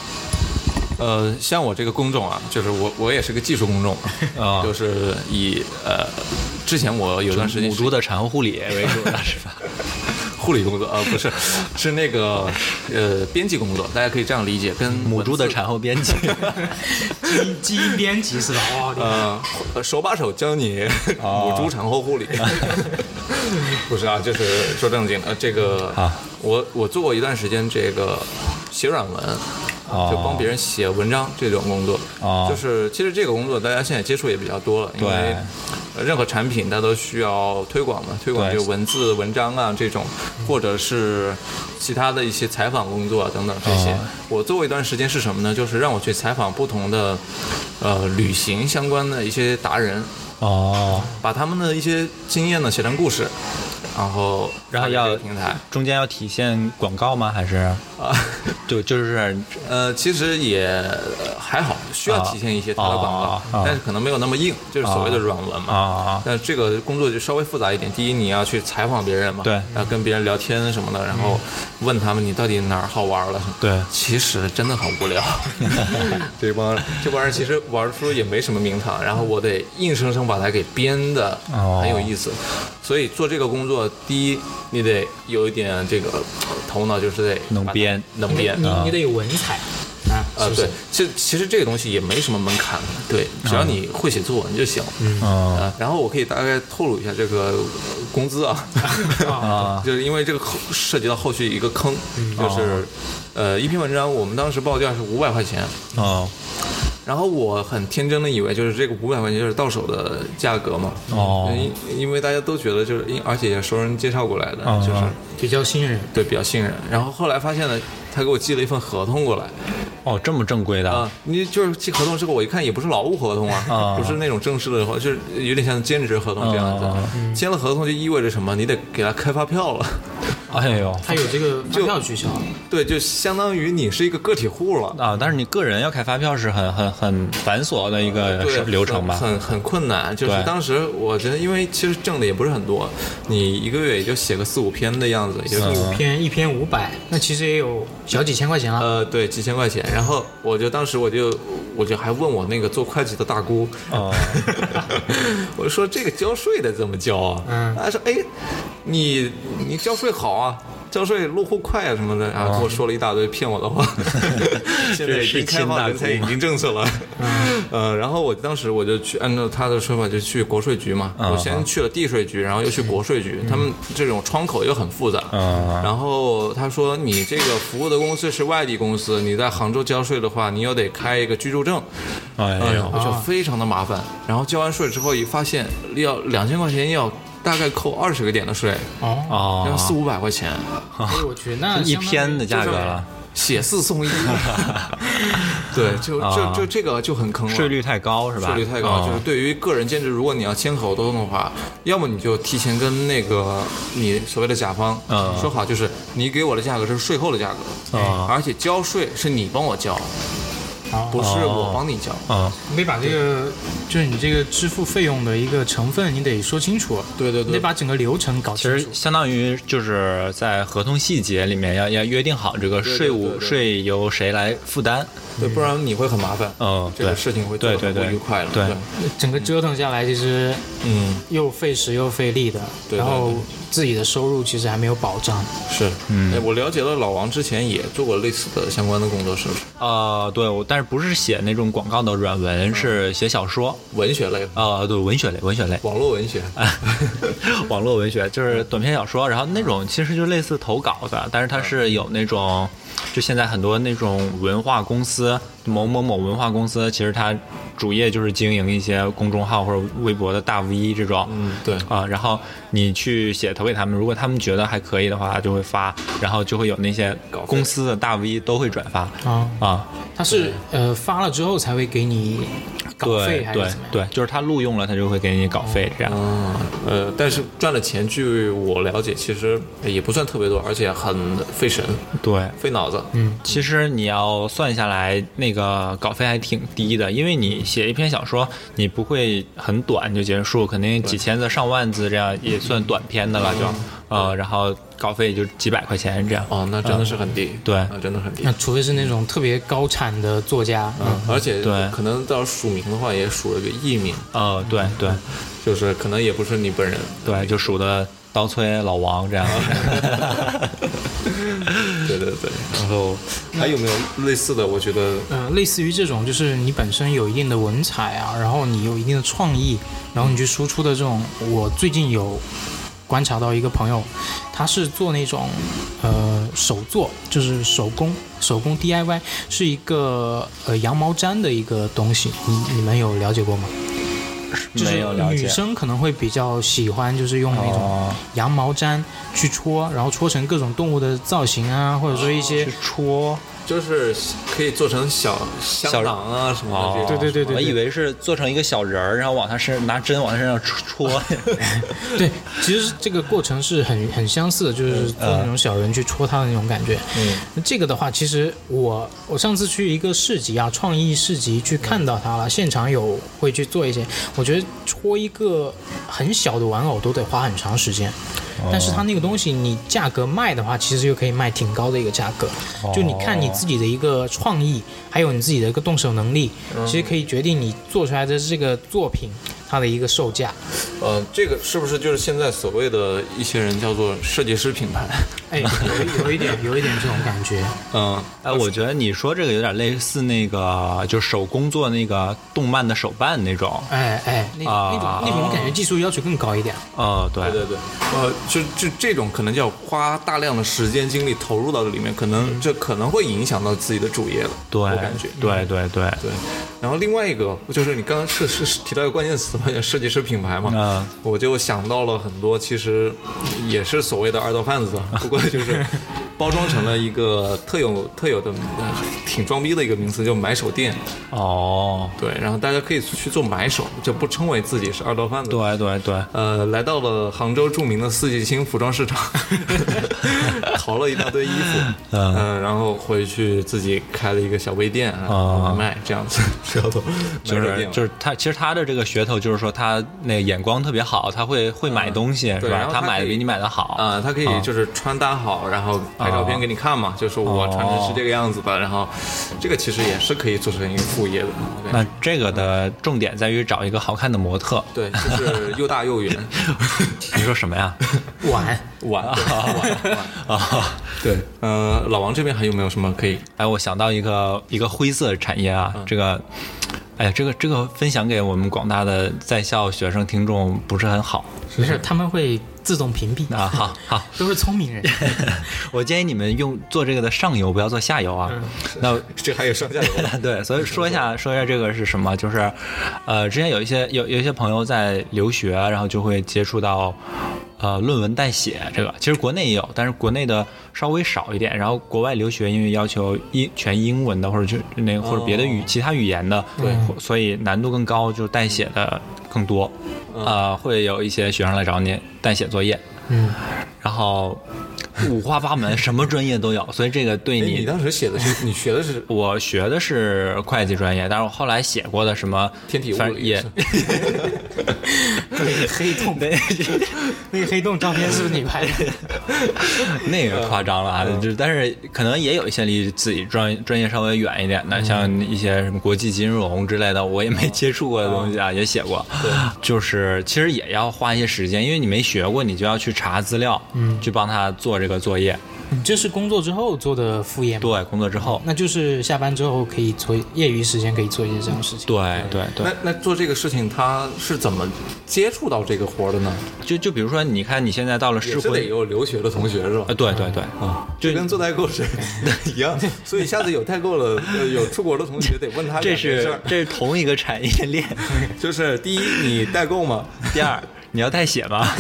呃，像我这个工种啊，就是我我也是个技术工种啊就是以呃，之前我有段时间母猪的产后护理为主的是吧？护理工作啊不是，(laughs) 是那个呃编辑工作，大家可以这样理解，跟母猪的产后编辑 (laughs) 基因基因编辑是吧？哇，呃，手把手教你母猪产后护理。(laughs) 不是啊，就是说正经的，这个啊我我做过一段时间这个写软文，哦就帮别人写文章这种工作。哦就是其实这个工作大家现在接触也比较多了，因为任何产品它都需要推广嘛，推广对就文字、文章啊这种，或者是其他的一些采访工作啊等等这些。哦我做过一段时间是什么呢？就是让我去采访不同的呃旅行相关的一些达人，哦，把他们的一些经验呢写成故事，然后然后要平台。中间要体现广告吗？还是啊，(laughs) 就就是呃，其实也呃还好，需要体现一些它的广告，但是可能没有那么硬，就是所谓的软文嘛。啊但这个工作就稍微复杂一点。第一，你要去采访别人嘛，对要跟别人聊天什么的，然后问他们你到底哪儿好玩了。对其实真的很无聊。(laughs) 这帮这帮人其实玩出也没什么名堂，然后我得硬生生把它给编的哦很有意思。所以做这个工作，第一你得有一点这个头脑，就是得能编。能编啊你你得有文采啊，对，其实其实这个东西也没什么门槛的，对，只要你会写作文就行。啊，然后我可以大概透露一下这个工资啊，(laughs) 啊就是因为这个后涉及到后续一个坑，就是呃一篇文章我们当时报价是五百块钱，哦。然后我很天真的以为就是这个五百块钱就是到手的价格嘛，哦因因为大家都觉得就是因而且也熟人介绍过来的，哦就是比较信任。对比较信任，然后后来发现呢，他给我寄了一份合同过来。哦，这么正规的啊，你就是寄合同之后，我一看也不是劳务合同啊，啊不是那种正式的合，就是有点像兼职合同这样子。啊签了合同就意味着什么？你得给他开发票了，哎呦他有这个发票取消，对，就相当于你是一个个体户了。啊！但是你个人要开发票是很很很繁琐的一个，流程吧？很很很困难。就是当时我觉得，因为其实挣的也不是很多，你一个月也就写个四五篇的样子，也就是嗯篇一篇五百，那其实也有小几千块钱了。呃，对，几千块钱。然后我就当时我就我就还问我那个做会计的大姑，哦 (laughs) 我就说这个交税的怎么交啊？嗯他说哎，你你交税好啊。交税落户快啊什么的，然后跟我说了一大堆骗我的话。(laughs) 现在已经开放人才引进政策了，(laughs) 呃，然后我当时我就去按照他的说法就去国税局嘛，嗯我先去了地税局，然后又去国税局，他们这种窗口又很复杂，嗯然后他说你这个服务的公司是外地公司，你在杭州交税的话，你又得开一个居住证，哎呦，就非常的麻烦。然后交完税之后，一发现要两千块钱要大概扣二十个点的税，哦，要四哦，五百块钱，哎呦我去，那一篇的价格了，写四送一。(laughs) 对，就就就这个就很坑了。税率太高是吧？税率太高，哦。就是对于个人兼职，如果你要签合同的话，要么你就提前跟那个你所谓的甲方嗯。说好，就是你给我的价格是税后的价格，啊而且交税是你帮我交，哦不是我帮你交。嗯你得把这个，就是你这个支付费用的一个成分，你得说清楚。对对对你得把整个流程搞清楚。其实相当于就是在合同细节里面要要约定好这个税务税由谁来负担。对，不然你会很麻烦。嗯，这个对事情会对对对不愉快了。对整个折腾下来，其实嗯，又费时又费力的，然后对自己的收入其实还没有保障。是，嗯，我了解了，老王之前也做过类似的相关的工作，是不是？呃，对，我但是不是写那种广告的软文，是写小说。文学类的，呃，对，文学类，文学类。网络文学。(laughs) 网络文学就是短篇小说，然后那种其实就类似投稿的，但是它是有那种，就现在很多那种文化公司，某某某文化公司，其实它主业就是经营一些公众号或者微博的大 V 这种，嗯，对，啊，然后你去写投给他们，如果他们觉得还可以的话，就会发，然后就会有那些公司的大 V 都会转发。啊啊，他是呃发了之后才会给你稿对对费还是怎么样？对，就是他录用了，他就会给你稿费这样。嗯，呃，但是赚的钱，据我了解，其实也不算特别多，而且很费神、对，费脑子。嗯其实你要算下来，那个稿费还挺低的，因为你写一篇小说，你不会很短就结束，肯定几千字、上万字这样也算短篇的了，就呃，然后稿费也就几百块钱这样。哦，那真的是很低，对那，真的很低那。除非是那种特别高产的作家，嗯，而且对可能到署名的话，也署了个艺名，呃，对对就是可能也不是你本人。对，就数的刀崔老王这样。(laughs) 对对对，然后还有没有类似的？我觉得呃，类似于这种，就是你本身有一定的文采啊，然后你有一定的创意，然后你去输出的这种。我最近有观察到一个朋友，他是做那种呃手作，就是手工手工 DIY，是一个呃羊毛毡的一个东西，你你们有了解过吗？就是女生可能会比较喜欢，就是用那种哦。羊毛毡去戳，然后戳成各种动物的造型啊，或者说一些去戳就是可以做成小香囊啊什么的这种。对对对对我以为是做成一个小人儿，然后往他身拿针往他身上戳。(laughs) 对，其实这个过程是很很相似的，就是做那种小人去戳他的那种感觉。嗯，那这个的话，其实我我上次去一个市集啊，创意市集去看到他了，现场有会去做一些。我觉得戳一个很小的玩偶都得花很长时间。但是它那个东西，你价格卖的话，其实就可以卖挺高的一个价格。就你看你自己的一个创意，还有你自己的一个动手能力，其实可以决定你做出来的这个作品它的一个售价。呃，这个是不是就是现在所谓的一些人叫做设计师品牌？哎，有一有一点有一点这种感觉。(laughs) 嗯，哎，我觉得你说这个有点类似那个，就手工做那个动漫的手办那种。哎哎，那啊那种那种感觉技术要求更高一点。哦，对对对对，呃，就就这种可能就要花大量的时间精力投入到这里面，可能这可能会影响到自己的主业了。对，我感觉。对对对，对，然后另外一个就是你刚刚是是提到一个关键词嘛，叫设计师品牌嘛，嗯我就想到了很多，其实也是所谓的二道贩子，(laughs) 不过就是包装成了一个特有特有的、呃挺装逼的一个名词，叫买手店。哦，对，然后大家可以去做买手，就不称为自己是二道贩子。对对对，呃，来到了杭州著名的四季青服装市场，(laughs) 淘了一大堆衣服，嗯。嗯、然后回去自己开了一个小微店啊，啊。卖这样子，知道吗？(laughs) 就是就是他，其实他的这个噱头就是说他那个眼光特别好，他会会买东西是吧？对他他买的比你买的好啊、他可以就是穿搭好，然后拍照片给你看嘛，就是我穿的是这个样子的，然后这个其实也是可以做成一个副业的。那这个的重点在于找一个好看的模特。对，就是又大又圆，(laughs) 你说什么呀？(laughs) 碗，碗碗。啊，对，呃，老王这边还有没有什么可以？哎，我想到一个一个灰色产业啊，这个，哎呀，这个这个分享给我们广大的在校学生听众不是很好没事，他们会自动屏蔽啊。好好，(laughs) 都是聪明人。(laughs) 我建议你们用做这个的上游，不要做下游啊。那 (laughs) 这还有上下游的。对，所以说一下说一下这个是什么，就是，呃，之前有一些有有一些朋友在留学，然后就会接触到，呃，论文代写这个，其实国内也有，但是国内的稍微少一点。然后国外留学因为要求英全英文的，或者就那个或者别的语、其他语言的，对所以难度更高，就代写的更多。呃，会有一些学生来找你代写作业，嗯，然后五花八门，什么专业都有，所以这个对哎，你你当时写的是，你学的是 (laughs) 我学的是会计专业，但是我后来写过的什么天体物理反正也是 (laughs) 那个黑洞，那个黑洞照片是不是你拍的？(laughs) 那个夸张了啊，就但是可能也有一些离自己专专业稍微远一点的，像一些什么国际金融之类的，我也没接触过的东西啊，也写过。对，就是其实也要花一些时间，因为你没学过，你就要去查资料，嗯，去帮他做这个作业。你这是工作之后做的副业吗？对，工作之后，那就是下班之后可以做业余时间可以做一些这样的事情。对对对那，那做这个事情，他是怎么接触到这个活的呢？就就比如说，你看你现在到了也是得，有留学的同学是吧啊，？对对对，啊，就跟做代购是 (laughs) 一样，所以下次有代购了，呃有出国的同学得问他这是 (laughs) 这是同一个产业链。就是第一，你代购吗？第二，你要代写吗？(laughs)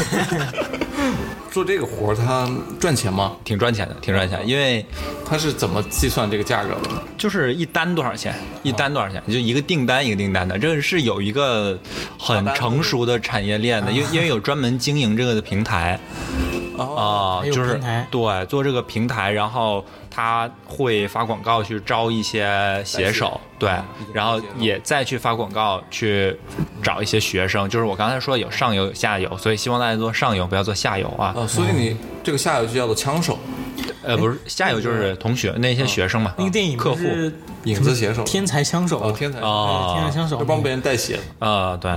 做这个活儿他赚钱吗？挺赚钱的，挺赚钱，因为他是怎么计算这个价格的？就是一单多少钱，一单多少钱，就一个订单一个订单的，这个是有一个很成熟的产业链的，因为因为有专门经营这个的平台。啊、还有就是平台对做这个平台，然后他会发广告去招一些写手，对，然后也再去发广告去找一些学生。就是我刚才说有上游有下游，所以希望大家做上游，不要做下游啊。啊，所以你这个下游就叫做枪手、呃，不是下游就是同学那些学生嘛，那个电影客户影子写手、天才枪手哦，天才啊天才枪手就帮别人代写啊，对，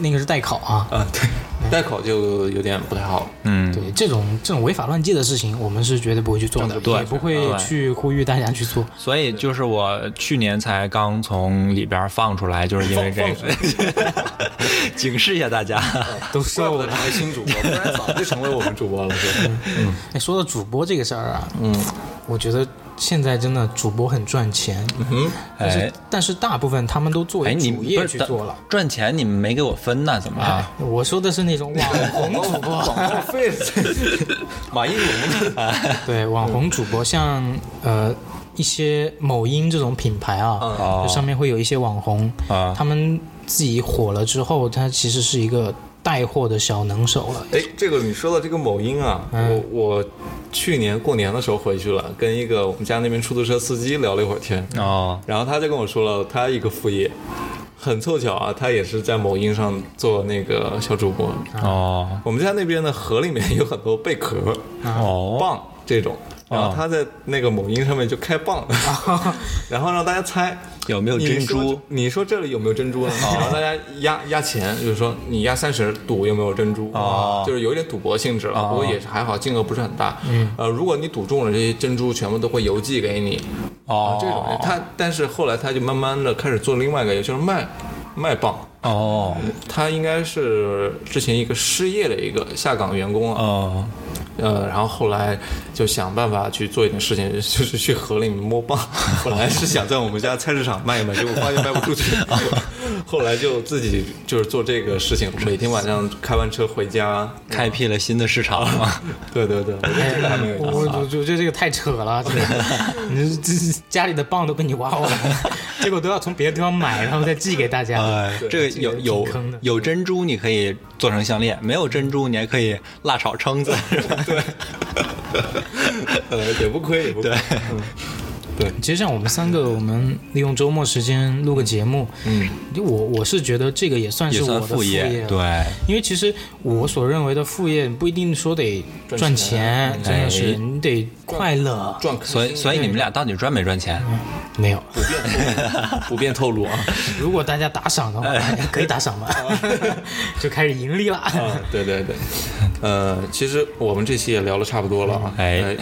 那个是代考啊。啊，对，代考就有点不太好。嗯，对这种这种违法乱纪的事情，我们是绝对不会去做的，对也不会去呼吁大家去做。所以就是我去年才刚从里边放出来，就是因为这个，(laughs) 警示一下大家。(laughs) 都怪不得成为新主播，不然早就成为我们主播了。是吧哎，说到主播这个事儿啊，嗯，我觉得现在真的主播很赚钱，嗯，但是、哎但是大部分他们都作哎，为主业去做了。赚钱，你们没给我分呢？怎么？我说的是那种 (laughs) 网红主播，广告费，马应龙的对网红主播，像呃一些某音这种品牌啊，上面会有一些网红，啊他们自己火了之后，他其实是一个带货的小能手了。哎，这个你说到这个某音啊，我我去年过年的时候回去了，跟一个我们家那边出租车司机聊了一会儿天，哦，然后他就跟我说了他一个副业，很凑巧啊，他也是在某音上做那个小主播。哦，我们家那边的河里面有很多贝壳、哦，蚌这种，然后他在那个某音上面就开蚌，(laughs) 然后让大家猜有没有珍珠？你说这里有没有珍珠呢？然后大家压压钱，就是说你压三十赌有没有珍珠，哦就是有一点赌博性质了，哦不过也是还好，金额不是很大。嗯，呃，如果你赌中了，这些珍珠全部都会邮寄给你。哦，这种人，他但是后来他就慢慢的开始做另外一个，也就是卖卖蚌。哦他应该是之前一个失业的一个下岗员工啊，哦呃，然后后来就想办法去做一点事情，就是去河里面摸蚌。(laughs) 本来是想在我们家菜市场卖一卖，结果发现卖不出去，(laughs) 后来就自己就是做这个事情，每天晚上开完车回家。开辟了新的市场。(laughs) 对对对，我觉得这个还蛮有我。我我觉得这个太扯了，这个，你这这家里的蚌都被你挖完了，结果都要从别的地方买，然后再寄给大家。哎，这个有有有珍珠，你可以做成项链；没有珍珠，你还可以辣炒蛏子。(laughs) (laughs) 呃，也不亏，也不亏。对 (laughs) 对，其实像我们三个，我们利用周末时间录个节目，嗯，就我我是觉得这个也算是我的副业，对，因为其实我所认为的副业不一定说得赚钱，真的是得快乐。赚所以所以你们俩到底赚没赚钱？没有，不便透露，不便 (laughs) 透露啊。(laughs) 如果大家打赏的话，可以打赏嘛，(laughs) 就开始盈利了。啊，对对对，呃，其实我们这期也聊了差不多了啊，哎呃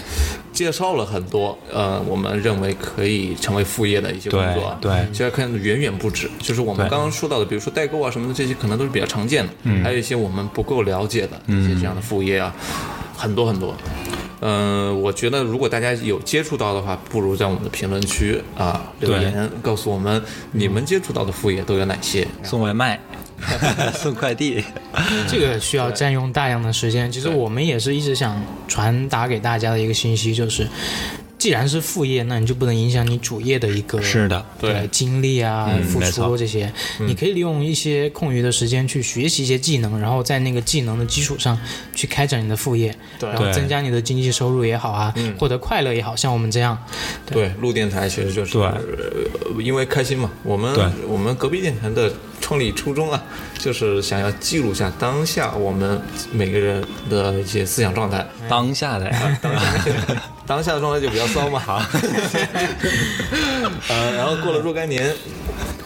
介绍了很多呃，我们认为可以成为副业的一些工作啊，对对其实看远远不止，就是我们刚刚说到的，比如说代购啊什么的，这些可能都是比较常见的，嗯，还有一些我们不够了解的一些这样的副业啊，很多很多。嗯、我觉得如果大家有接触到的话，不如在我们的评论区啊留言告诉我们你们接触到的副业都有哪些。送外卖，(laughs) 送快递。这个需要占用大量的时间。其实我们也是一直想传达给大家的一个信息，就是既然是副业，那你就不能影响你主业的一个是的对精力啊、付出这些。你可以利用一些空余的时间去学习一些技能，然后在那个技能的基础上去开展你的副业，然后增加你的经济收入也好啊，获得快乐也好，像我们这样，对，录电台其实就是对。呃因为开心嘛。我们对。我们隔壁电台的创立初衷啊，就是想要记录下当下我们每个人的一些思想状态。当下的。呀，(laughs) 当下的状态就比较骚嘛，好，(laughs) 呃，然后过了若干年，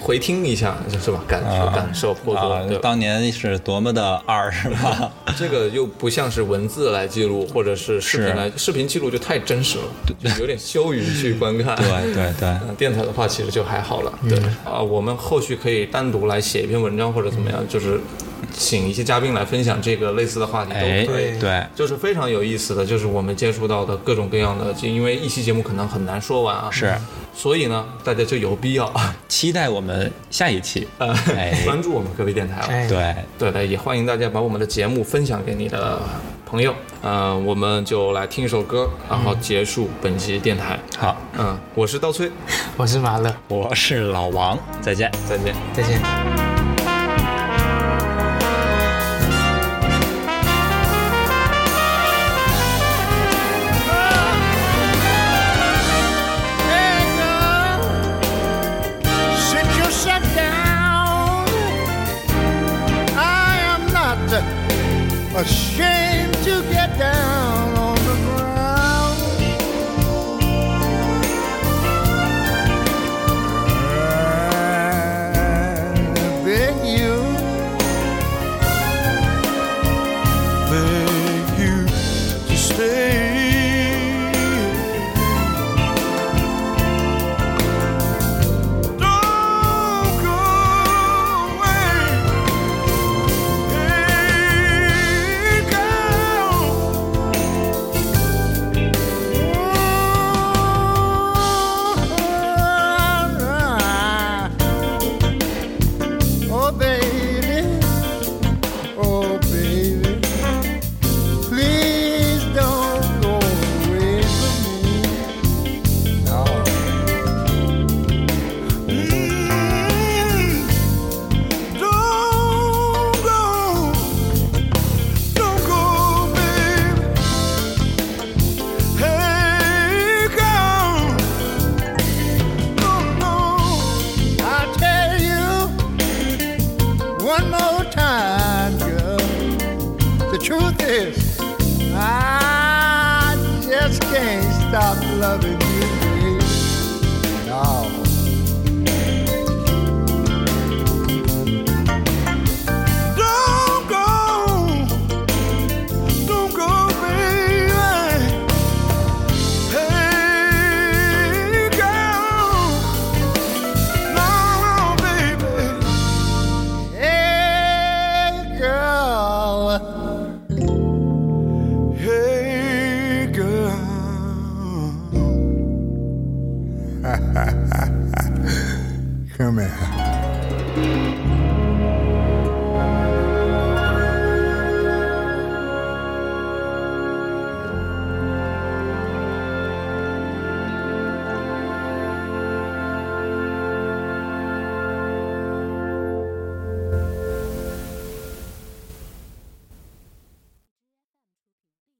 回听一下，是吧？感受、感受或者、当年是多么的二，是吧？(laughs) 这个又不像是文字来记录，或者是视频来，视频记录就太真实了，就有点羞于去观看。(laughs) 对对对 (laughs) 呃电台的话其实就还好了。对啊，我们后续可以单独来写一篇文章或者怎么样，就是请一些嘉宾来分享这个类似的话题都哎可以。对，就是非常有意思的，就是我们接触到的各种各样的，就因为一期节目可能很难说完啊，是，所以呢，大家就有必要 (laughs) 期待我们下一期。呃哎，关注我们隔壁电台了。哎，对，对的，也欢迎大家把我们的节目分享给你的朋友，嗯，我们就来听一首歌，然后结束本期电台。好，嗯，我是刀崔，我是马乐，我是老王，再见。再见。再见。a shame.